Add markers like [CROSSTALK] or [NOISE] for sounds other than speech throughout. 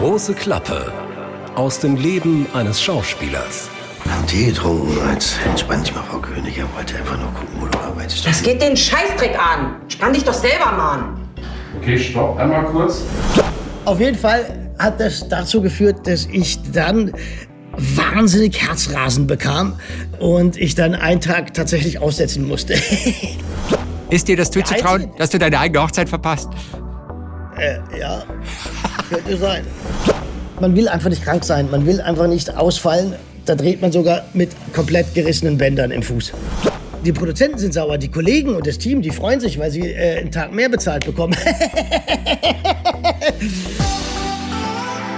Große Klappe aus dem Leben eines Schauspielers. Haben Tee getrunken, als entspann dich mal, Frau König. Er wollte einfach nur gucken, wo du arbeitest. Das geht den Scheißdreck an. Spann dich doch selber mal an. Okay, stopp, einmal kurz. Auf jeden Fall hat das dazu geführt, dass ich dann wahnsinnig Herzrasen bekam und ich dann einen Tag tatsächlich aussetzen musste. Ist dir das zuzutrauen, dass du deine eigene Hochzeit verpasst? äh, ja, könnte sein. Man will einfach nicht krank sein, man will einfach nicht ausfallen. Da dreht man sogar mit komplett gerissenen Bändern im Fuß. Die Produzenten sind sauer, die Kollegen und das Team, die freuen sich, weil sie äh, einen Tag mehr bezahlt bekommen. [LAUGHS]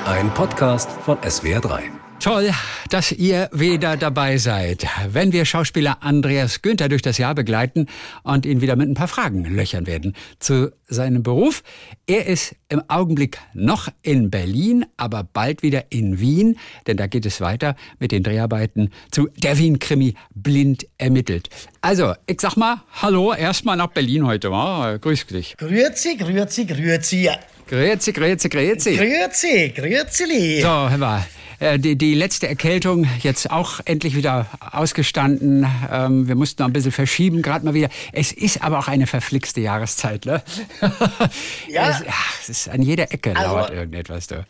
Ein Podcast von SWR3. Toll, dass ihr wieder dabei seid, wenn wir Schauspieler Andreas Günther durch das Jahr begleiten und ihn wieder mit ein paar Fragen löchern werden zu seinem Beruf. Er ist im Augenblick noch in Berlin, aber bald wieder in Wien, denn da geht es weiter mit den Dreharbeiten zu Der Wien-Krimi Blind ermittelt. Also, ich sag mal, hallo, erstmal nach Berlin heute, wa? Grüß dich. grüezi, grüezi, grüezi. Grüezi, grüezi, grüezi. Grüezi, grüezi. So, hör mal. Äh, Die, die letzte Erkältung jetzt auch endlich wieder ausgestanden. Ähm, wir mussten noch ein bisschen verschieben, gerade mal wieder. Es ist aber auch eine verflixte Jahreszeit, ne? [LAUGHS] Ja. Es, ach, es ist an jeder Ecke Also- lauert irgendetwas da.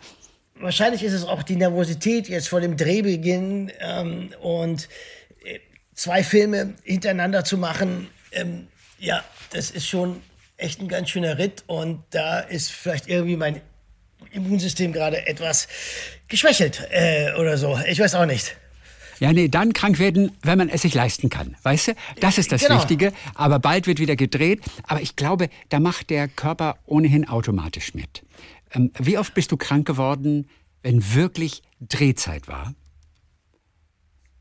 Wahrscheinlich ist es auch die Nervosität jetzt vor dem Drehbeginn ähm, und äh, zwei Filme hintereinander zu machen. Ähm, ja, das ist schon echt ein ganz schöner Ritt und da ist vielleicht irgendwie mein Immunsystem gerade etwas geschwächelt äh, oder so. Ich weiß auch nicht. Ja, nee, dann krank werden, wenn man es sich leisten kann. Weißt du? Das ist das Genau. Wichtige. Aber bald wird wieder gedreht. Aber ich glaube, da macht der Körper ohnehin automatisch mit. Ähm, wie oft bist du krank geworden, wenn wirklich Drehzeit war?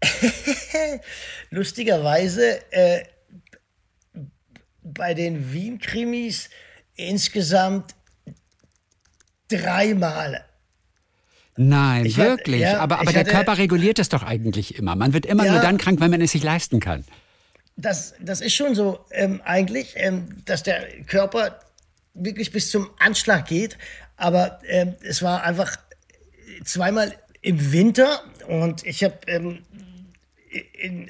[LAUGHS] Lustigerweise äh, bei den Wien-Krimis insgesamt dreimal. Nein, Ich hatte- wirklich. ja, aber aber der hatte- Körper reguliert das doch eigentlich immer. Man wird immer Ja. nur dann krank, wenn man es sich leisten kann. Das, das ist schon so ähm, eigentlich, ähm, dass der Körper wirklich bis zum Anschlag geht. Aber ähm, es war einfach zweimal im Winter und ich habe ähm,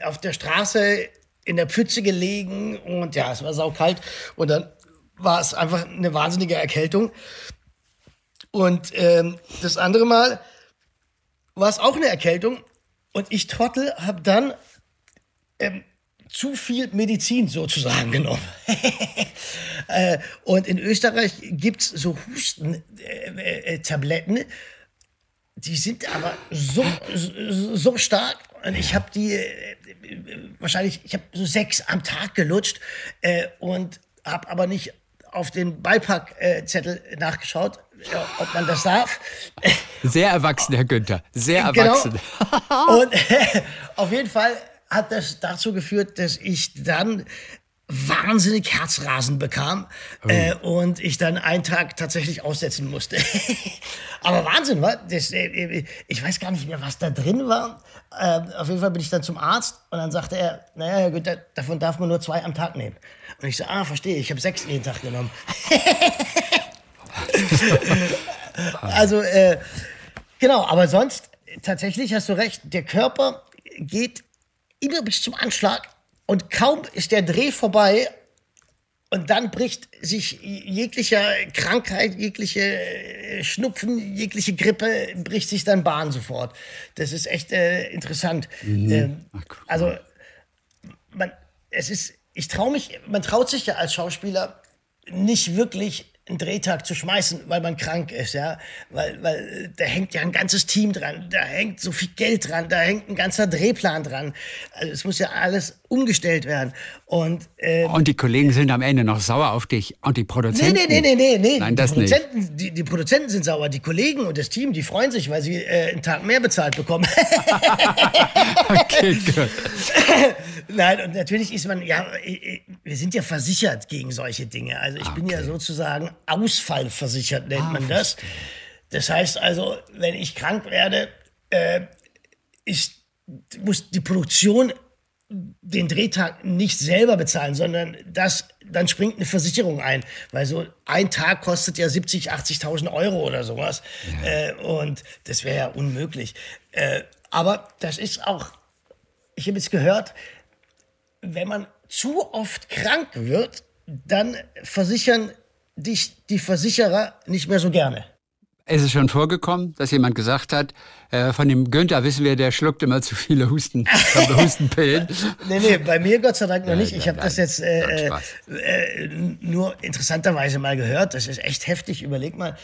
auf der Straße in der Pfütze gelegen und ja, es war saukalt und dann war es einfach eine wahnsinnige Erkältung. Und ähm, das andere Mal war es auch eine Erkältung und ich Trottel habe dann zu viel Medizin sozusagen genommen. [LAUGHS] äh, und in Österreich gibt es so Hustentabletten, äh, äh, Tabletten. die sind aber so, so, so stark. Und ich habe die äh, äh, wahrscheinlich, ich habe so sechs am Tag gelutscht äh, und habe aber nicht auf den Beipackzettel nachgeschaut, äh, ob man das darf. Sehr erwachsen, Herr Günther. Sehr Genau. erwachsen. [LAUGHS] [LAUGHS] Und [LAUGHS] auf jeden Fall hat das dazu geführt, dass ich dann wahnsinnig Herzrasen bekam äh, und ich dann einen Tag tatsächlich aussetzen musste. Aber Wahnsinn, wa? Das, äh, ich weiß gar nicht mehr, was da drin war. Äh, auf jeden Fall bin ich dann zum Arzt und dann sagte er, naja, Herr Günther, davon darf man nur zwei am Tag nehmen. Und ich so, ah, verstehe, ich habe sechs jeden Tag genommen. [LAUGHS] also, äh, genau, aber sonst, tatsächlich hast du recht, der Körper geht immer bis zum Anschlag und kaum ist der Dreh vorbei und dann bricht sich jeglicher Krankheit, jegliche äh, Schnupfen, jegliche Grippe, bricht sich dann Bahn sofort. Das ist echt äh, interessant. Ähm, also man, es ist, ich traue mich, man traut sich ja als Schauspieler nicht wirklich einen Drehtag zu schmeißen, weil man krank ist, ja, weil, weil äh, da hängt ja ein ganzes Team dran, da hängt so viel Geld dran, da hängt ein ganzer Drehplan dran. Also es muss ja alles umgestellt werden und äh, Und die Kollegen sind am Ende noch sauer auf dich. Und die Produzenten. nee, nee, nee, nee, nee. Nein, die, das nicht. Produzenten, die, die Produzenten sind sauer, die Kollegen und das Team, die freuen sich, weil sie äh, einen Tag mehr bezahlt bekommen. [LAUGHS] Okay, gut. [LAUGHS] Nein, und natürlich ist man, ja, äh, wir sind ja versichert gegen solche Dinge. Also ich bin ja sozusagen ausfallversichert, nennt man das. Das heißt also, wenn ich krank werde, äh, ist, muss die Produktion den Drehtag nicht selber bezahlen, sondern das, dann springt eine Versicherung ein, weil so ein Tag kostet ja 70, 80.000 Euro oder sowas. Ja. Äh, und das wäre ja unmöglich. Äh, aber das ist auch, ich habe jetzt gehört, wenn man zu oft krank wird, dann versichern dich die Versicherer nicht mehr so gerne. Ist es schon vorgekommen, dass jemand gesagt hat, äh, von dem Günther wissen wir, der schluckt immer zu viele Husten, [LAUGHS] Hustenpillen? nee, nee, bei mir Gott sei Dank noch nicht. Ich habe das jetzt äh, äh, nur interessanterweise mal gehört. Das ist echt heftig. Überleg mal.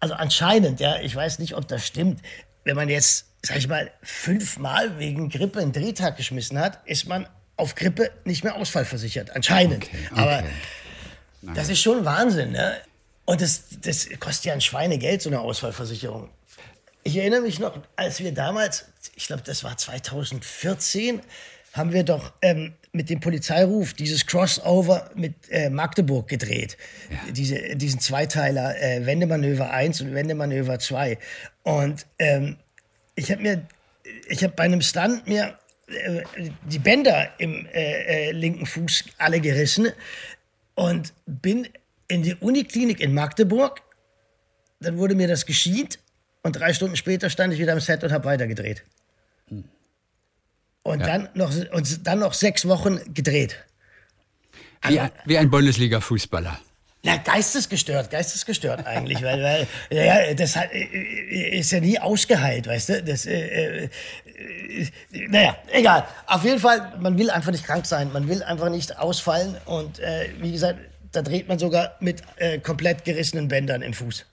Also anscheinend, ja, ich weiß nicht, ob das stimmt. Wenn man jetzt, sag ich mal, fünfmal wegen Grippe einen Drehtag geschmissen hat, ist man auf Grippe nicht mehr ausfallversichert. Anscheinend. Okay, okay. Aber das ist schon Wahnsinn, ne? Und das, das kostet ja ein Schweinegeld, so eine Ausfallversicherung. Ich erinnere mich noch, als wir damals, ich glaube, das war 2014, haben wir doch ähm, mit dem Polizeiruf dieses Crossover mit äh, Magdeburg gedreht. Ja. Diese, diesen Zweiteiler äh, Wendemanöver 1 und Wendemanöver 2. Und ähm, ich habe mir, ich habe bei einem Stand mir äh, die Bänder im äh, äh, linken Fuß alle gerissen und bin in die Uniklinik in Magdeburg. Dann wurde mir das geschieht und drei Stunden später stand ich wieder am Set und habe weitergedreht. Und, ja. dann noch, und dann noch sechs Wochen gedreht. Wie, ein, wie ein Bundesliga-Fußballer. Ja, geistesgestört, geistesgestört eigentlich, weil, weil ja, das hat, ist ja nie ausgeheilt, weißt du? Das, äh, äh, naja, egal. Auf jeden Fall, man will einfach nicht krank sein, man will einfach nicht ausfallen und äh, wie gesagt, da dreht man sogar mit äh, komplett gerissenen Bändern im Fuß.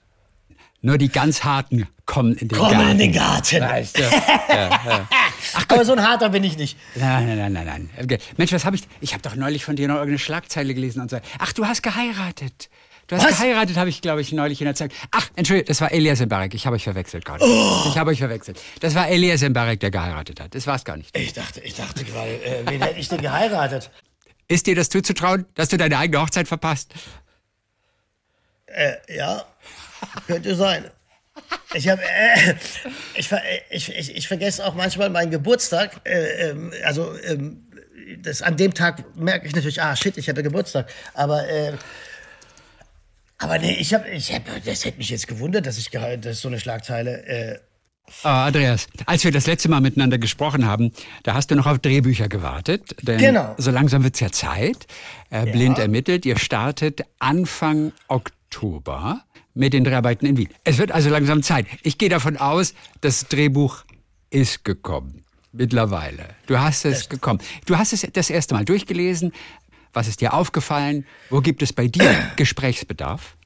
Nur die ganz harten kommen in den kommen Garten. in den Garten. Weißt du? [LAUGHS] ja, ja. Ach, Aber so ein harter bin ich nicht. Nein, nein, nein, nein. nein. Mensch, was habe ich? Ich habe doch neulich von dir noch irgendeine Schlagzeile gelesen und so. Ach, du hast geheiratet. Du hast was? geheiratet, habe ich, glaube ich, neulich in der Zeit. Ach, Entschuldigung, das war Elias Mbarek. Ich habe euch verwechselt gerade. Oh. Ich habe euch verwechselt. Das war Elias Mbarek, der geheiratet hat. Das war es gar nicht. Ich dachte, ich dachte gerade, äh, wen hätte ich denn geheiratet? Ist dir das zuzutrauen, dass du deine eigene Hochzeit verpasst? Äh, ja, könnte sein. Ich, hab, äh, ich, ich, ich, ich, vergesse auch manchmal meinen Geburtstag. Äh, ähm, also ähm, das, an dem Tag merke ich natürlich, ah shit, ich hatte Geburtstag. Aber, äh, aber nee, ich habe, ich hab, das hätte mich jetzt gewundert, dass ich dass so eine Schlagzeile. Oh, Andreas, als wir das letzte Mal miteinander gesprochen haben, da hast du noch auf Drehbücher gewartet. Denn genau. so langsam wird es ja Zeit. Äh, ja. Blind ermittelt. Ihr startet Anfang Oktober mit den Dreharbeiten in Wien. Es wird also langsam Zeit. Ich gehe davon aus, das Drehbuch ist gekommen. Mittlerweile. Du hast es gekommen. Du hast es das erste Mal durchgelesen. Was ist dir aufgefallen? Wo gibt es bei dir [CLEARS THROAT] Gesprächsbedarf?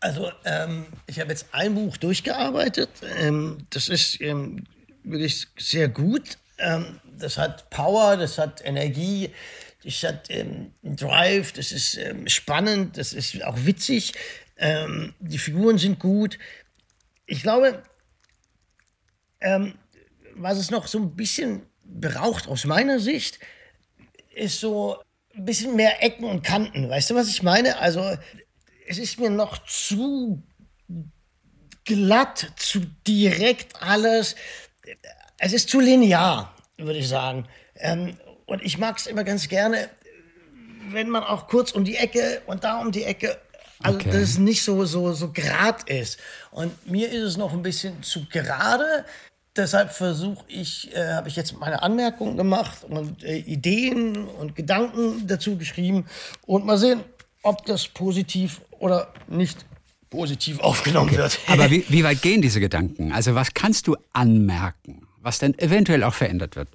Also, ähm, ich habe jetzt ein Buch durchgearbeitet. Ähm, das ist ähm, wirklich sehr gut. Ähm, das hat Power, das hat Energie, das hat ähm, Drive, das ist ähm, spannend, das ist auch witzig. die Figuren sind gut. Ich glaube, was es noch so ein bisschen braucht aus meiner Sicht, ist so ein bisschen mehr Ecken und Kanten. Weißt du, was ich meine? Also es ist mir noch zu glatt, zu direkt alles. Es ist zu linear, würde ich sagen. Ähm, und ich mag es immer ganz gerne, wenn man auch kurz um die Ecke und da um die Ecke, also okay. dass es nicht so, so, so grad ist. Und mir ist es noch ein bisschen zu gerade. Deshalb versuche ich, äh, habe ich jetzt meine Anmerkungen gemacht und äh, Ideen und Gedanken dazu geschrieben. Und mal sehen, ob das positiv oder nicht positiv aufgenommen okay. wird. Aber [LAUGHS] wie, wie weit gehen diese Gedanken? Also was kannst du anmerken, was dann eventuell auch verändert wird?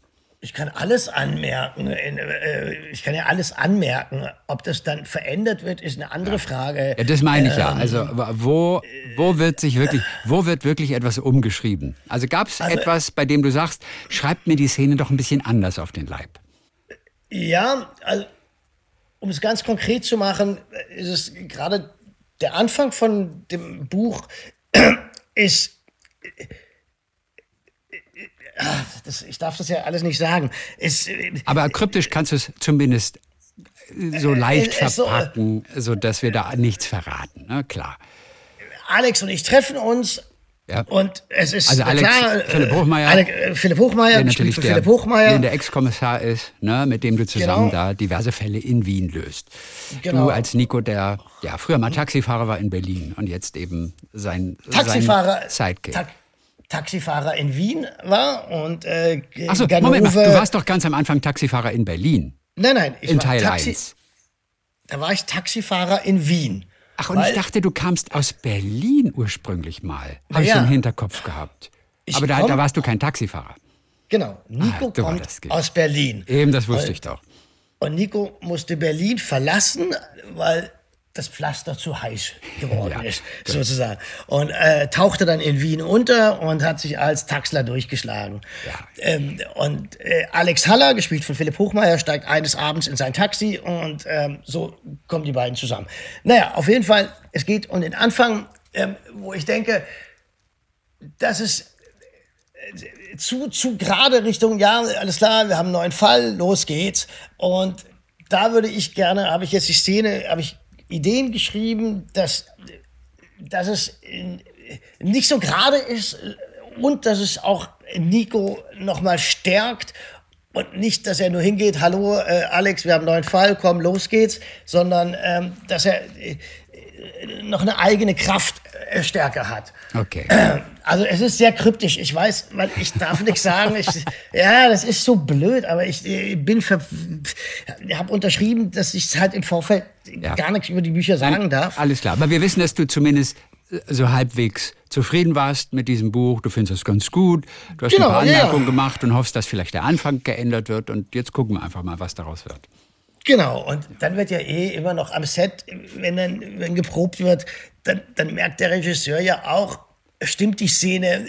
Ich kann alles anmerken. Äh, ich kann ja alles anmerken. Ob das dann verändert wird, ist eine andere Frage. Ja, das meine ich ja. Ähm, also wo, wo wird sich wirklich, [LAUGHS] wo wird wirklich etwas umgeschrieben? Also gab es also, etwas, bei dem du sagst, schreibt mir die Szene doch ein bisschen anders auf den Leib? Ja, also um es ganz konkret zu machen, ist es gerade der Anfang von dem Buch [CLEARS THROAT] ist. Das, ich darf das ja alles nicht sagen. Es, Aber kryptisch kannst du es zumindest so leicht verpacken, so, dass wir da nichts verraten. Ne? Klar. Alex und ich treffen uns Ja. Und es ist Also Alex, klar, äh, Philipp Hochmeier, Alec, äh, Philipp Hochmeier, der natürlich der, Philipp Hochmeier. der Ex-Kommissar ist, ne, mit dem du zusammen Genau. da diverse Fälle in Wien löst. Genau. Du als Nico, der ja früher mal Taxifahrer war in Berlin und jetzt eben sein, Taxifahrer, sein Sidekick. Ta Taxifahrer in Wien war und äh, Achso, Moment mal, du warst doch ganz am Anfang Taxifahrer in Berlin, nein, nein, ich in war Teil Taxi, 1. Da war ich Taxifahrer in Wien. Ach, und Weil- ich dachte, du kamst aus Berlin ursprünglich mal. Habe ich ja. so im Hinterkopf gehabt. Ich Aber da, komm- da warst du kein Taxifahrer. Genau, Nico Ah, kommt aus Berlin. Eben, das wusste ich doch. Und Nico musste Berlin verlassen, weil das Pflaster zu heiß geworden [LAUGHS] Ja, ist, sozusagen. Und äh, tauchte dann in Wien unter und hat sich als Taxler durchgeschlagen. Ja. Ähm, und äh, Alex Haller, gespielt von Philipp Hochmeier, steigt eines Abends in sein Taxi und ähm, so kommen die beiden zusammen. Naja, auf jeden Fall, es geht um den Anfang, ähm, wo ich denke, das ist äh, zu, zu gerade Richtung, ja, alles klar, wir haben einen neuen Fall, los geht's. Und da würde ich gerne, habe ich jetzt die Szene, habe ich Ideen geschrieben, dass, dass es nicht so gerade ist und dass es auch Nico nochmal stärkt und nicht, dass er nur hingeht, hallo äh, Alex, wir haben einen neuen Fall, komm, los geht's, sondern ähm, dass er äh, noch eine eigene Kraft äh, hat. Okay. Also es ist sehr kryptisch. Ich weiß, weil ich darf nichts sagen. Ich, [LAUGHS] ja, das ist so blöd, aber ich äh, bin ver habe unterschrieben, dass ich halt im Vorfeld Ja. gar nichts über die Bücher sagen darf. Alles klar. Aber wir wissen, dass du zumindest äh, so halbwegs zufrieden warst mit diesem Buch. Du findest es ganz gut. Du hast Genau, ein paar ja, ja. Anmerkungen gemacht und hoffst, dass vielleicht der Anfang geändert wird. Und jetzt gucken wir einfach mal, was daraus wird. Genau, und dann wird ja eh immer noch am Set, wenn dann wenn geprobt wird, dann, dann merkt der Regisseur ja auch, stimmt die Szene,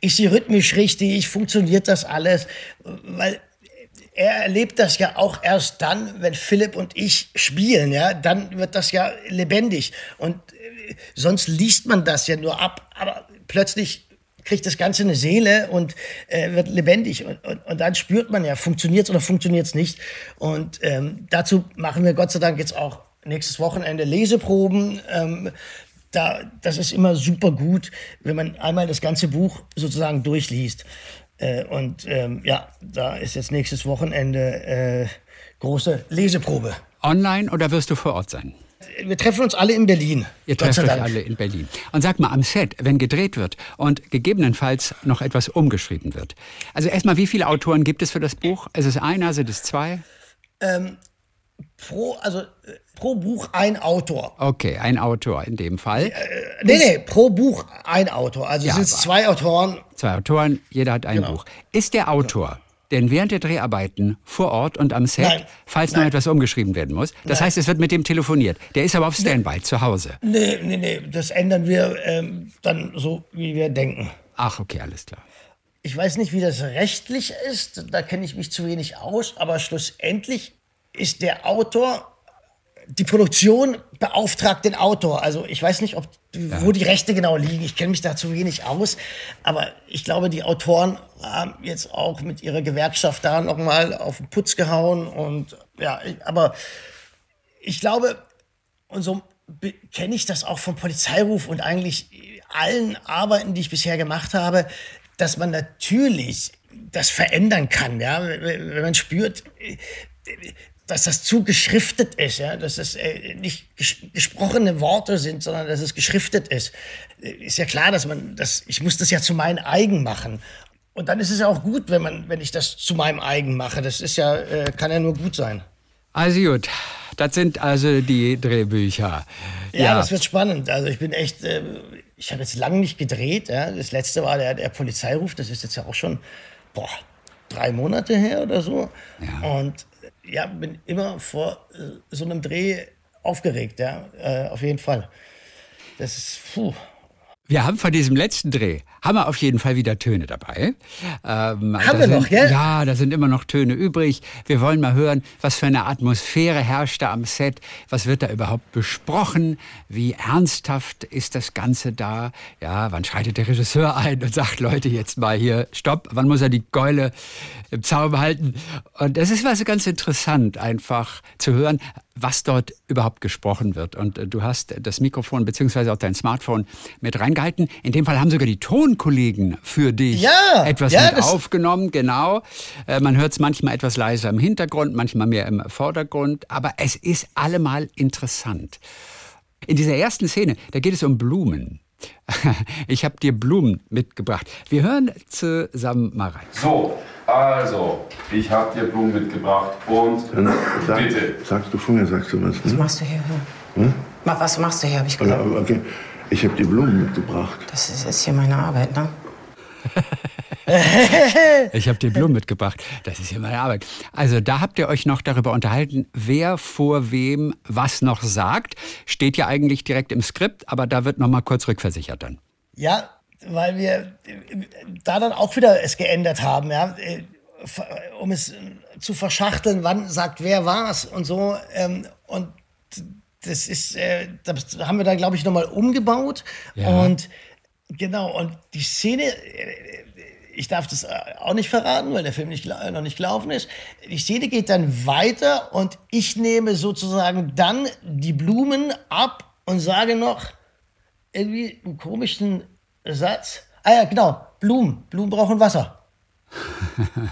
ist sie rhythmisch richtig, funktioniert das alles, weil er erlebt das ja auch erst dann, wenn Philipp und ich spielen, ja, dann wird das ja lebendig. Und äh, sonst liest man das ja nur ab, aber plötzlich kriegt das Ganze eine Seele und äh, wird lebendig. Und, und, und dann spürt man ja, funktioniert es oder funktioniert es nicht. Und ähm, dazu machen wir Gott sei Dank jetzt auch nächstes Wochenende Leseproben. Ähm, da, das ist immer super gut, wenn man einmal das ganze Buch sozusagen durchliest. Äh, und ähm, ja, da ist jetzt nächstes Wochenende äh, große Leseprobe. Online oder wirst du vor Ort sein? Wir treffen uns alle in Berlin. Ihr trefft euch alle in Berlin. Und sag mal, am Set, wenn gedreht wird und gegebenenfalls noch etwas umgeschrieben wird. Also erstmal, wie viele Autoren gibt es für das Buch? Ist es einer, sind es zwei? Pro, also, äh, pro Buch ein Autor. Okay, ein Autor in dem Fall. Nee, nee, pro Buch ein Autor. Also Ja, sind es aber- zwei Autoren. Zwei Autoren, jeder hat ein Genau. Buch. Ist der Autor denn während der Dreharbeiten vor Ort und am Set, Nein. falls noch etwas umgeschrieben werden muss? Das heißt, es wird mit dem telefoniert. Der ist aber auf Standby zu Hause. Nee, nee, nee, das ändern wir ähm, dann so, wie wir denken. Ach, okay, alles klar. Ich weiß nicht, wie das rechtlich ist, da kenne ich mich zu wenig aus, aber schlussendlich ist der Autor, die Produktion beauftragt den Autor. Also ich weiß nicht, ob, wo die Rechte genau liegen, ich kenne mich da zu wenig aus, aber ich glaube, die Autoren haben jetzt auch mit ihrer Gewerkschaft da nochmal auf den Putz gehauen. Und ja, ich- aber ich glaube, und so kenne ich das auch vom Polizeiruf und eigentlich allen Arbeiten, die ich bisher gemacht habe, dass man natürlich das verändern kann, ja, wenn wenn man spürt, äh, dass das zu geschriftet ist, ja, dass es äh, nicht ges gesprochene Worte sind, sondern dass es geschriftet ist. Äh, Ist ja klar, dass man das, ich muss das ja zu meinem eigen machen. Und dann ist es ja auch gut, wenn man, wenn ich das zu meinem eigen mache. Das ist ja, äh, kann ja nur gut sein. Also gut, das sind also die Drehbücher. Ja, das wird spannend. Also ich bin echt, äh, ich habe jetzt lange nicht gedreht. Ja. Das letzte war der, der Polizeiruf, das ist jetzt ja auch schon boah, drei Monate her oder so. Ja. Und ja, bin immer vor äh, so einem Dreh aufgeregt, ja, äh, auf jeden Fall. Das ist, puh. Wir haben von diesem letzten Dreh, haben wir auf jeden Fall wieder Töne dabei. Ähm, Haben wir sind, noch, gell? Ja, da sind immer noch Töne übrig. Wir wollen mal hören, was für eine Atmosphäre herrscht da am Set. Was wird da überhaupt besprochen? Wie ernsthaft ist das Ganze da? Ja, wann schreitet der Regisseur ein und sagt, Leute, jetzt mal hier, stopp. Wann muss er die Keule im Zaum halten? Und das ist was ganz interessant, einfach zu hören. Was dort überhaupt gesprochen wird. Und äh, du hast das Mikrofon beziehungsweise auch dein Smartphone mit reingehalten. In dem Fall haben sogar die Tonkollegen für dich Ja, etwas ja, mit aufgenommen, genau. Äh, Man hört es manchmal etwas leiser im Hintergrund, manchmal mehr im Vordergrund, aber es ist allemal interessant. In dieser ersten Szene, da geht es um Blumen. [LAUGHS] Ich habe dir Blumen mitgebracht. Wir hören zusammen mal rein. So, also, ich habe dir Blumen mitgebracht und Dann sag, bitte. Sagst du vorher, sagst du was, Was ne? machst du hier? Hm? Was machst du hier, habe ich gesagt. okay. Ich habe die Blumen mitgebracht. Das ist, ist hier meine Arbeit, ne? [LAUGHS] Ich habe dir Blumen mitgebracht. Das ist ja meine Arbeit. Also da habt ihr euch noch darüber unterhalten, wer vor wem was noch sagt. Steht ja eigentlich direkt im Skript, aber da wird noch mal kurz rückversichert dann. Ja, weil wir äh, da dann auch wieder es geändert haben, ja, äh, um es äh, zu verschachteln, wann sagt wer was und so. Ähm, und das ist, das haben wir dann, glaube ich, nochmal umgebaut. Ja. Und genau, und die Szene, äh, ich darf das äh, auch nicht verraten, weil der Film nicht, noch nicht gelaufen ist. Die Szene geht dann weiter und ich nehme sozusagen dann die Blumen ab und sage noch, irgendwie einen komischen Satz. Ah ja, genau. Blumen. Blumen brauchen Wasser. [LAUGHS]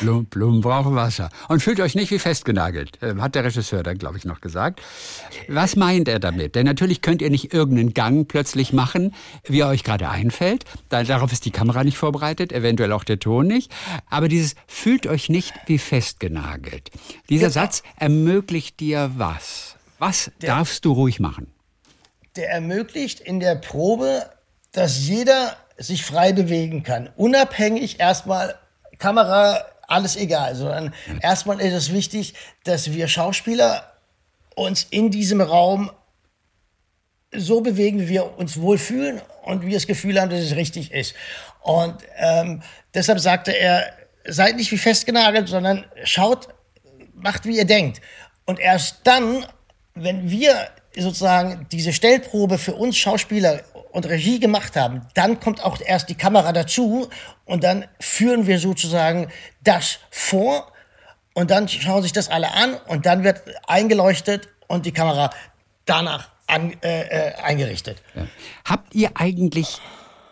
Blumen, Blumen brauchen Wasser. Und fühlt euch nicht wie festgenagelt, äh, hat der Regisseur dann, glaube ich, noch gesagt. Was meint er damit? Denn natürlich könnt ihr nicht irgendeinen Gang plötzlich machen, wie er euch gerade einfällt. Da, darauf ist die Kamera nicht vorbereitet, eventuell auch der Ton nicht. Aber dieses fühlt euch nicht wie festgenagelt. Dieser Satz ermöglicht dir was? Was darfst du ruhig machen? Der ermöglicht in der Probe, dass jeder sich frei bewegen kann. Unabhängig erstmal Kamera, alles egal, sondern erstmal ist es wichtig, dass wir Schauspieler uns in diesem Raum so bewegen, wie wir uns wohlfühlen und wir das Gefühl haben, dass es richtig ist. Und ähm, deshalb sagte er, seid nicht wie festgenagelt, sondern schaut, macht, wie ihr denkt. Und erst dann, wenn wir sozusagen diese Stellprobe für uns Schauspieler und Regie gemacht haben, dann kommt auch erst die Kamera dazu und dann führen wir sozusagen das vor und dann schauen sich das alle an und dann wird eingeleuchtet und die Kamera danach an, äh, äh, eingerichtet. Habt ihr eigentlich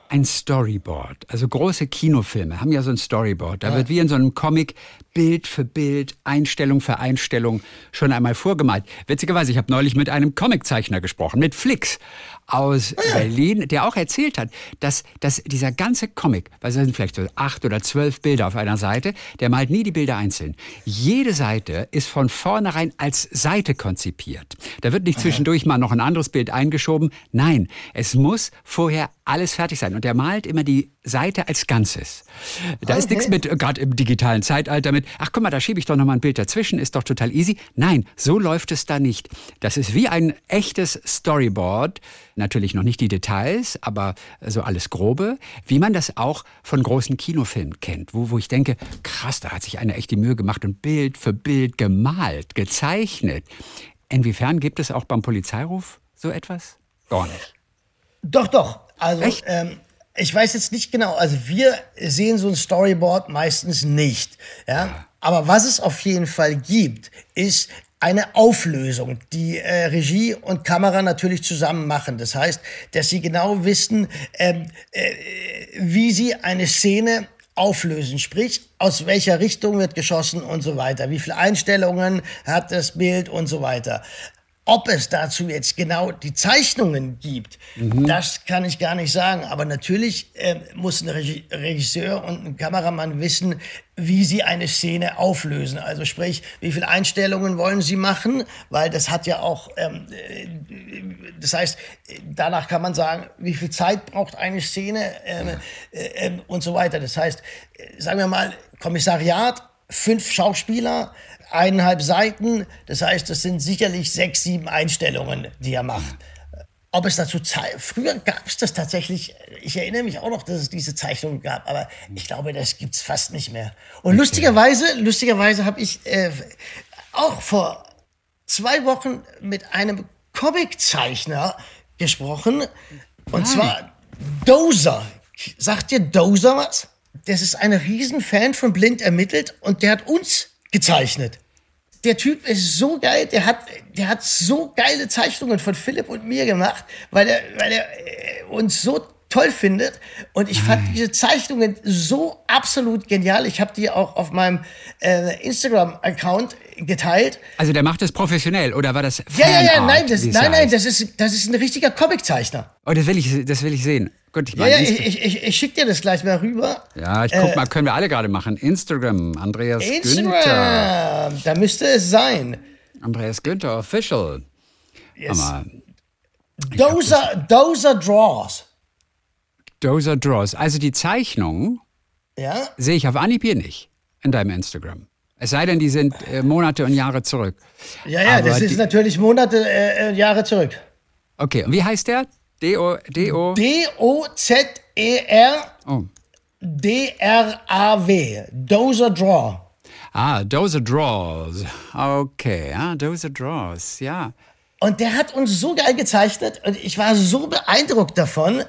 ein Storyboard? Also große Kinofilme haben ja so ein Storyboard. Da wird wie in so einem Comic Bild für Bild, Einstellung für Einstellung schon einmal vorgemalt. Witzigerweise, ich habe neulich mit einem Comiczeichner gesprochen, mit Flix aus Berlin, der auch erzählt hat, dass, dass dieser ganze Comic, weil es sind vielleicht so acht oder zwölf Bilder auf einer Seite, der malt nie die Bilder einzeln. Jede Seite ist von vornherein als Seite konzipiert. Da wird nicht zwischendurch mal noch ein anderes Bild eingeschoben. Nein, es muss vorher alles fertig sein. Und er malt immer die Seite als Ganzes. Da ist nichts mit, äh, gerade im digitalen Zeitalter, mit, ach guck mal, da schiebe ich doch noch mal ein Bild dazwischen, ist doch total easy. Nein, so läuft es da nicht. Das ist wie ein echtes Storyboard. Natürlich noch nicht die Details, aber so alles Grobe, wie man das auch von großen Kinofilmen kennt, wo, wo ich denke, krass, da hat sich einer echt die Mühe gemacht und Bild für Bild gemalt, gezeichnet. Inwiefern gibt es auch beim Polizeiruf so etwas? Gar nicht. Doch, doch. Also, Echt? ähm, ich weiß jetzt nicht genau. Also, wir sehen so ein Storyboard meistens nicht. Ja? Aber was es auf jeden Fall gibt, ist eine Auflösung, die äh, Regie und Kamera natürlich zusammen machen. Das heißt, dass sie genau wissen, ähm, äh, wie sie eine Szene auflösen, sprich aus welcher Richtung wird geschossen und so weiter, wie viele Einstellungen hat das Bild und so weiter. Ob es dazu jetzt genau die Zeichnungen gibt, das kann ich gar nicht sagen. Aber natürlich äh, muss ein Regi Regisseur und ein Kameramann wissen, wie sie eine Szene auflösen. Also sprich, wie viele Einstellungen wollen sie machen, weil das hat ja auch, ähm, äh, das heißt, danach kann man sagen, wie viel Zeit braucht eine Szene ähm, äh, ähm, und so weiter. Das heißt, äh, sagen wir mal, Kommissariat, fünf Schauspieler, eineinhalb Seiten. Das heißt, das sind sicherlich sechs, sieben Einstellungen, die er macht. Ob es dazu Zeit, früher gab es das tatsächlich, ich erinnere mich auch noch, dass es diese Zeichnungen gab, aber ich glaube, das gibt's fast nicht mehr. Und lustigerweise, lustigerweise habe ich äh, auch vor zwei Wochen mit einem Comiczeichner gesprochen, und zwar Dozer. Sagt dir Dozer was? Das ist ein Riesenfan von Blind ermittelt und der hat uns gezeichnet. der Typ ist so geil, der hat, der hat so geile Zeichnungen von Philipp und mir gemacht, weil er, weil er äh, uns so toll findet. Und ich fand diese Zeichnungen so absolut genial. Ich habe die auch auf meinem äh, Instagram-Account geteilt. Also der macht das professionell oder war das Ja, ja, ja, nein, das, nein, nein, das ist, das ist ein richtiger Comiczeichner. Oh, das will ich, das will ich sehen. Gut, ich Ja, meine, ja, Insta- ich, ich, ich schicke dir das gleich mal rüber. ja, ich guck mal, können wir alle gerade machen. Instagram, Andreas Günther. Instagram, da müsste es sein. Andreas Günther Official. Yes. Dozer, Dozer Draws. Dozer Draws. Also die Zeichnung Ja, sehe ich auf Anhieb hier nicht in deinem Instagram. Es sei denn, die sind äh, Monate und Jahre zurück. ja, ja, Aber das ist natürlich Monate, äh, äh, Jahre zurück. Okay, und wie heißt der? D-O, D-O, D-O-Z-E-R oh. D-R-A-W. Dozer Draw. Ah, Dozer Draws. Okay, ah, Dozer Draws, ja. Und der hat uns so geil gezeichnet und ich war so beeindruckt davon.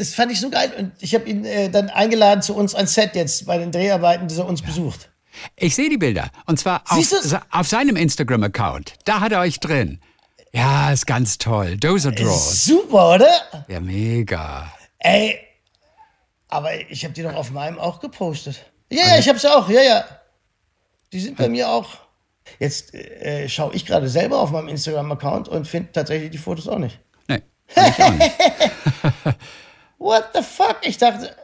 Das fand ich so geil und ich habe ihn äh, dann eingeladen zu uns ans Set jetzt bei den Dreharbeiten, die er uns besucht. Ich sehe die Bilder. Und zwar auf, auf seinem Instagram-Account. Da hat er euch drin. Ja, ist ganz toll. Dozer Draws. Super, oder? Ja, mega. Ey, aber ich habe die doch auf meinem auch gepostet. Ja, ja, ich habe sie auch, ja, ja. Die sind bei mir auch. Jetzt äh, schaue ich gerade selber auf meinem Instagram-Account und finde tatsächlich die Fotos auch nicht. Nee, ich auch nicht. [LAUGHS] What the fuck? Ich dachte,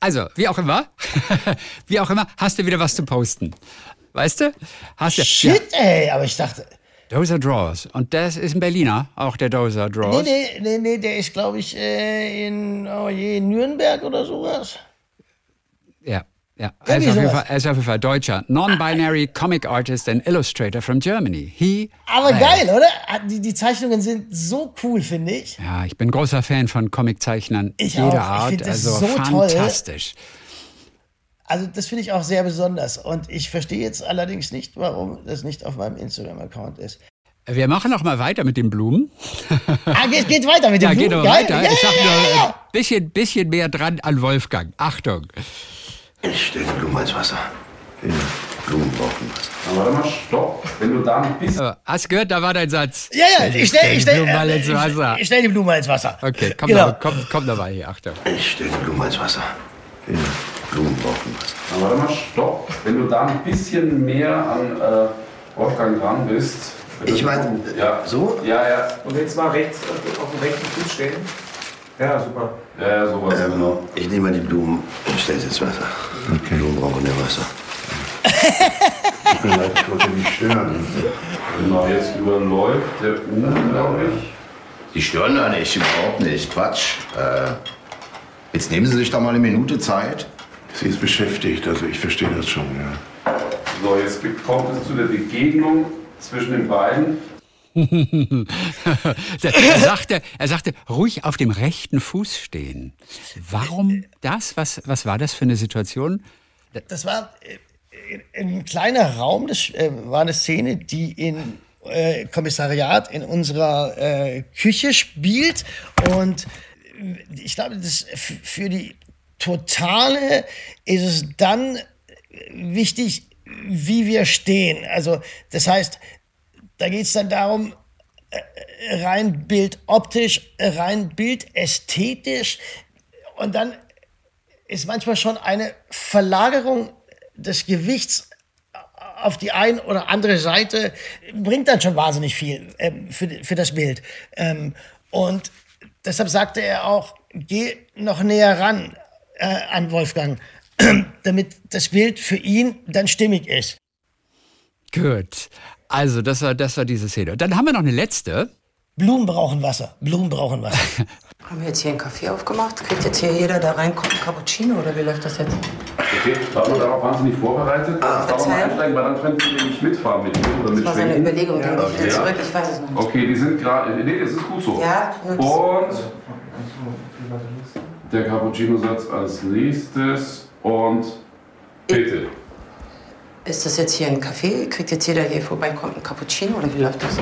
Also, wie auch immer, [LAUGHS] wie auch immer, hast du wieder was zu posten. Weißt du? Hast du. shit, ey. Aber ich dachte, Ja, Dozer Draws. Und das ist ein Berliner, auch der Dozer nee, Draws. nee, nee, nee, der ist, glaube ich, äh, in oh je, Nürnberg oder sowas. Ja. Er ist. Fall, er ist auf jeden Fall Deutscher. Non-binary Comic Artist and Illustrator from Germany. He. Aber geil, oder? Ah, Die, die Zeichnungen sind so cool, finde ich. Ja, ich bin großer Fan von Comiczeichnern Ich jeder auch. Ich Art. das also so toll. fantastisch. Also das finde ich auch sehr besonders. Und ich verstehe jetzt allerdings nicht, warum das nicht auf meinem Instagram-Account ist. Wir machen noch mal weiter mit den Blumen. Ah, geht, geht weiter mit dem Ja, geht Blumen. noch Geil. weiter. Ja, ich sag nur ja. bisschen, bisschen mehr dran an Wolfgang. Achtung. Ich stelle die Blumen ins Wasser. Ja, Blumen brauchen Wasser. Aber warte mal, stopp. Wenn du da ein bisschen. So, hast gehört, da war dein Satz. Ja, ja, ich stelle ich die stell, Blumen mal ins ich- Wasser. Ich stelle die Blume ins Wasser. Okay, komm, genau. noch, komm, komm mal hier. Achtung. Ich stelle die Blumen ins Wasser. Ja, Blumen brauchen Wasser. Aber warte mal, stopp. Wenn du da ein bisschen mehr an äh, Wolfgang dran bist. Ich meine, Ja. so? Ja, ja. Und jetzt mal rechts auf, auf dem rechten Fuß stellen. Ja, super. Ja, ja, sowas, Ähm, genau. ich nehme mal die Blumen und stelle sie ins Wasser. Okay. Blumen brauchen ja Wasser. Tut mir leid, ich wollte nicht stören. Genau, jetzt überläuft der Uhr, glaube ich. Die stören da nicht, überhaupt nicht. Quatsch. Äh, jetzt nehmen Sie sich doch mal eine Minute Zeit. Sie ist beschäftigt, also ich verstehe das schon, ja. So, jetzt kommt es zu der Begegnung zwischen den beiden. [LAUGHS] er, sagte, er sagte, ruhig auf dem rechten Fuß stehen. Warum das? Was, was war das für eine Situation? Das war äh, ein kleiner Raum, das äh, war eine Szene, die in äh, Kommissariat in unserer äh, Küche spielt. Und äh, ich glaube, das für die Totale ist es dann wichtig, wie wir stehen. Also das heißt, da geht es dann darum, äh, rein bildoptisch, äh, rein bildästhetisch. Und dann ist manchmal schon eine Verlagerung des Gewichts auf die ein oder andere Seite, bringt dann schon wahnsinnig viel ähm, für, für das Bild. Ähm, und deshalb sagte er auch, geh noch näher ran äh, an Wolfgang, [CLEARS THROAT] damit das Bild für ihn dann stimmig ist. Gut. Also, das war, das war diese Szene. Dann haben wir noch eine letzte. Blumen brauchen Wasser. Blumen brauchen Wasser. [LAUGHS] Haben wir jetzt hier einen Kaffee aufgemacht? Kriegt jetzt hier jeder, der reinkommt, einen Cappuccino oder wie läuft das jetzt? Okay, war man darauf wahnsinnig vorbereitet? Ah, Warum einsteigen, weil dann könnten wir nicht mitfahren mit mir oder Das mit war so eine Schwingen. Überlegung, denke ich wieder Ja. zurück. Ich weiß es noch nicht. Okay, die sind gerade. Nee, das ist gut so. Ja, das- Und der Cappuccino-Satz als nächstes. Und bitte. Ist das jetzt hier ein Kaffee? Kriegt jetzt jeder, der hier vorbeikommt, einen Cappuccino oder wie läuft das?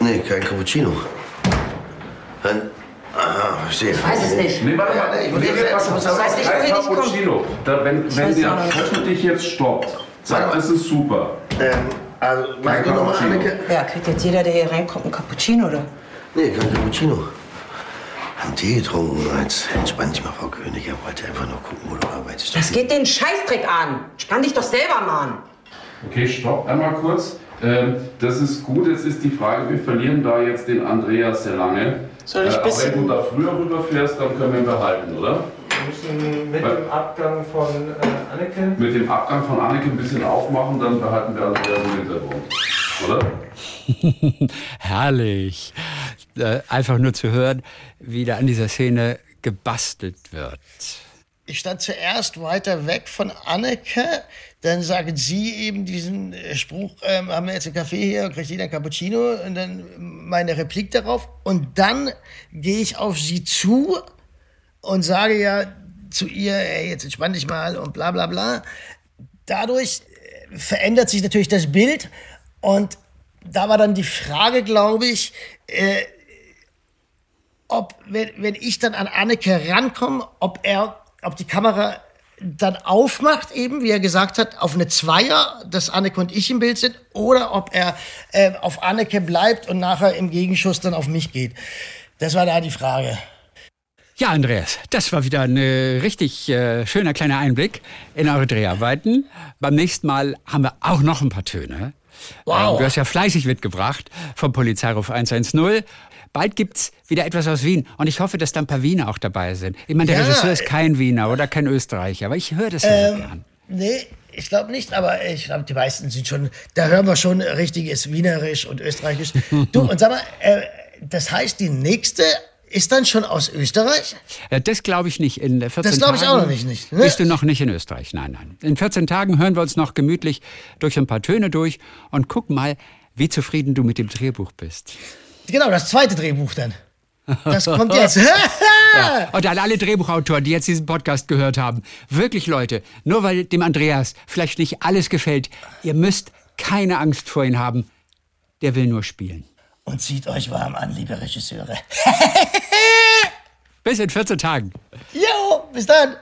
Nee, kein Cappuccino. Ein, aha, verstehe. Ich weiß es nicht. Nee, warte mal. Ich muss jetzt- nee, ich weiß nicht, kein wohin ich komme. Cappuccino. Da, wenn wenn der dich jetzt stoppt, sagt, das ist super. Ähm, Also, du nochmal. Anneke? Ja, kriegt jetzt jeder, der hier reinkommt, einen Cappuccino, oder? Nee, kein Cappuccino. Haben Tee getrunken. Jetzt entspann dich mal, Frau König. Er wollte einfach nur gucken, wo du arbeitest. Das geht den Scheißdreck an. Spann dich doch selber mal an. Okay, stopp einmal kurz. Ähm, das ist gut, jetzt ist die Frage, wir verlieren da jetzt den Andreas sehr lange. Soll ich äh, aber wenn du da früher rüberfährst, dann können wir ihn behalten, oder? Wir müssen mit dem Abgang von äh, Anneke. Mit dem Abgang von Anneke ein bisschen aufmachen, dann behalten wir Andreas im Hintergrund. Oder? [LAUGHS] Herrlich. Äh, einfach nur zu hören, wie da an dieser Szene gebastelt wird. Ich stand zuerst weiter weg von Anneke, dann sagen sie eben diesen äh, Spruch, ähm, haben wir jetzt einen Kaffee hier, kriegt jeder Cappuccino. Und dann meine Replik darauf. Und dann gehe ich auf sie zu und sage ja zu ihr, ey, jetzt entspann dich mal und bla bla bla. Dadurch äh, verändert sich natürlich das Bild. Und da war dann die Frage, glaube ich, äh, ob, wenn, wenn ich dann an Anneke rankomme, ob er, ob die Kamera dann aufmacht, eben, wie er gesagt hat, auf eine Zweier, dass Anneke und ich im Bild sind, oder ob er äh, auf Anneke bleibt und nachher im Gegenschuss dann auf mich geht. Das war da die Frage. Ja, Andreas, das war wieder ein äh, richtig äh, schöner kleiner Einblick in eure Dreharbeiten. Beim nächsten Mal haben wir auch noch ein paar Töne. Wow. Ähm, du hast ja fleißig mitgebracht vom Polizeiruf 110. Bald gibt's wieder etwas aus Wien und ich hoffe, dass da ein paar Wiener auch dabei sind. Ich meine, der Ja, Regisseur ist äh, kein Wiener oder kein Österreicher, aber ich höre das ja so gern. Nee, ich glaube nicht, aber ich glaube, die meisten sind schon, da hören wir schon richtiges Wienerisch und Österreichisch. Du, und sag mal, äh, das heißt, die nächste ist dann schon aus Österreich? Ja, das glaube ich nicht. In 14 Das glaube ich Tagen auch noch nicht, nicht, ne? Bist du noch nicht in Österreich? Nein, nein. In 14 Tagen hören wir uns noch gemütlich durch ein paar Töne durch und gucken mal, wie zufrieden du mit dem Drehbuch bist. Genau, das zweite Drehbuch dann. Das kommt jetzt. [LAUGHS] Und an alle Drehbuchautoren, die jetzt diesen Podcast gehört haben, wirklich Leute, nur weil dem Andreas vielleicht nicht alles gefällt, ihr müsst keine Angst vor ihm haben. Der will nur spielen. Und zieht euch warm an, liebe Regisseure. [LAUGHS] Bis in 14 Tagen. Jo, bis dann.